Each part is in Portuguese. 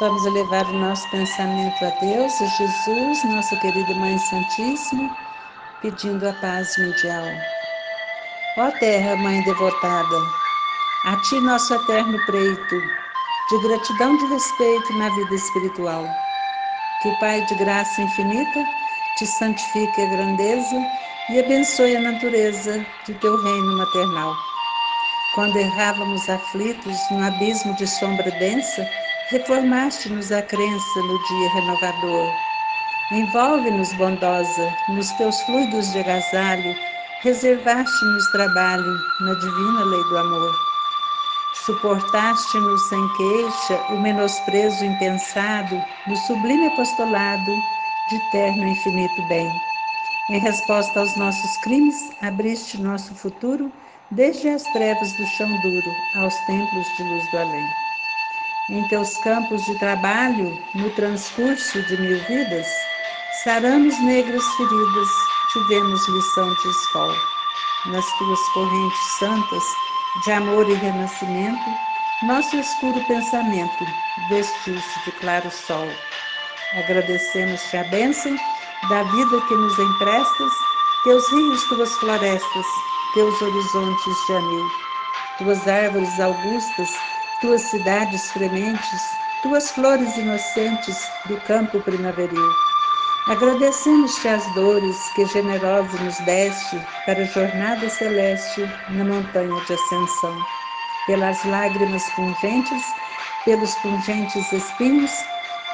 Vamos elevar o nosso pensamento a Deus, a Jesus, nossa querida Mãe Santíssima, pedindo a paz mundial. Ó Terra, Mãe devotada, a Ti nosso eterno preito, de gratidão e respeito na vida espiritual. Que o Pai de graça infinita te santifique a grandeza e abençoe a natureza de Teu reino maternal. Quando errávamos aflitos no abismo de sombra densa, reformaste-nos a crença no dia renovador. Envolve-nos, bondosa, nos teus fluidos de agasalho, reservaste-nos trabalho na divina lei do amor. Suportaste-nos sem queixa o menosprezo impensado no sublime apostolado de eterno e infinito bem. Em resposta aos nossos crimes, abriste nosso futuro desde as trevas do chão duro aos templos de luz do além. Em teus campos de trabalho, no transcurso de mil vidas, saramos negras feridas, tivemos lição de escola. Nas tuas correntes santas, de amor e renascimento, nosso escuro pensamento vestiu-se de claro sol. Agradecemos-te a bênção da vida que nos emprestas, teus rios, tuas florestas, teus horizontes de anil, tuas árvores augustas, tuas cidades frementes, tuas flores inocentes do campo primaveril. Agradecemos-te as dores que generosa nos deste para a jornada celeste na montanha de ascensão, pelas lágrimas pungentes, pelos pungentes espinhos,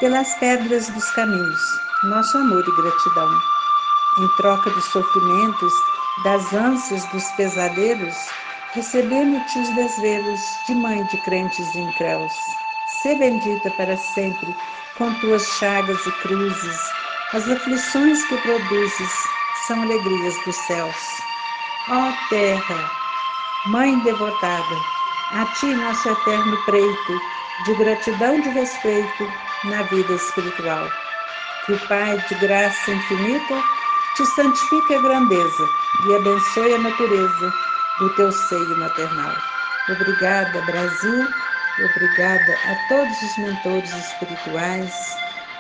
pelas pedras dos caminhos, nosso amor e gratidão. Em troca dos sofrimentos, das ânsias dos pesadelos, recebemos-te os desvelos de mãe de crentes incréus. Sê bendita para sempre com tuas chagas e cruzes, as aflições que produzes são alegrias dos céus. Ó terra, mãe devotada, a ti nosso eterno preito, de gratidão e de respeito na vida espiritual. Que o Pai de graça infinita te santifique a grandeza e abençoe a natureza do teu seio maternal. Obrigada, Brasil. Obrigada a todos os mentores espirituais,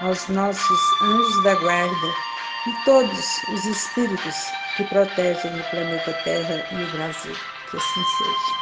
aos nossos anjos da guarda e todos os espíritos que protegem o planeta Terra e o Brasil. Que assim seja.